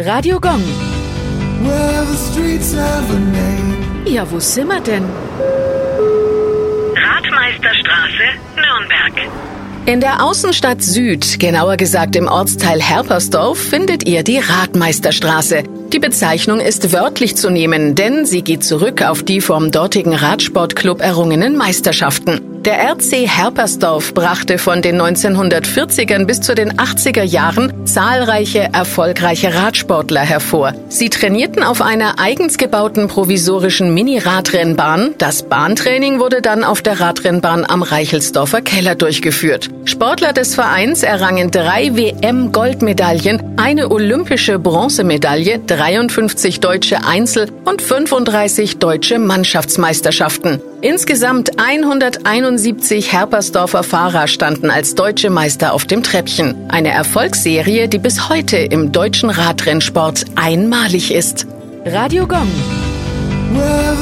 Radio Gong. Well, the streets have a name. Ja, wo sind wir denn? Radmeisterstraße, Nürnberg. In der Außenstadt Süd, genauer gesagt im Ortsteil Herpersdorf, findet ihr die Radmeisterstraße. Die Bezeichnung ist wörtlich zu nehmen, denn sie geht zurück auf die vom dortigen Radsportclub errungenen Meisterschaften. Der RC Herpersdorf brachte von den 1940ern bis zu den 80er Jahren zahlreiche erfolgreiche Radsportler hervor. Sie trainierten auf einer eigens gebauten provisorischen Mini-Radrennbahn. Das Bahntraining wurde dann auf der Radrennbahn am Reichelsdorfer Keller durchgeführt. Sportler des Vereins errangen drei WM-Goldmedaillen, eine olympische Bronzemedaille, 53 deutsche Einzel- und 35 deutsche Mannschaftsmeisterschaften. Insgesamt 171 Herpersdorfer Fahrer standen als deutsche Meister auf dem Treppchen. Eine Erfolgsserie, die bis heute im deutschen Radrennsport einmalig ist. Radio Gong. Well,